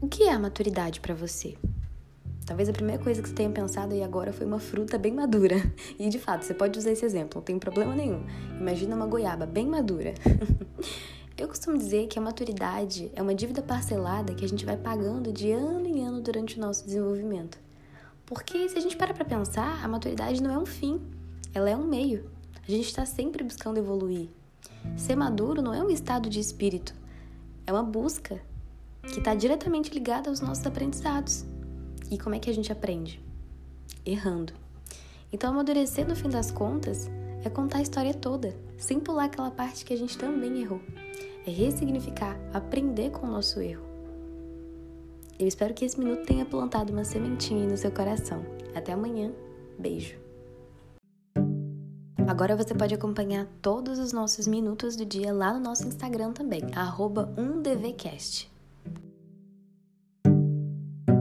O que é a maturidade para você? Talvez a primeira coisa que você tenha pensado aí agora foi uma fruta bem madura. E de fato, você pode usar esse exemplo, não tem problema nenhum. Imagina uma goiaba bem madura. Eu costumo dizer que a maturidade é uma dívida parcelada que a gente vai pagando de ano em ano durante o nosso desenvolvimento. Porque se a gente para para pensar, a maturidade não é um fim, ela é um meio. A gente está sempre buscando evoluir. Ser maduro não é um estado de espírito, é uma busca que está diretamente ligada aos nossos aprendizados. E como é que a gente aprende? Errando. Então, amadurecer no fim das contas é contar a história toda, sem pular aquela parte que a gente também errou é ressignificar, aprender com o nosso erro. Eu espero que esse minuto tenha plantado uma sementinha no seu coração. Até amanhã. Beijo. Agora você pode acompanhar todos os nossos minutos do dia lá no nosso Instagram também, arroba 1DVCast.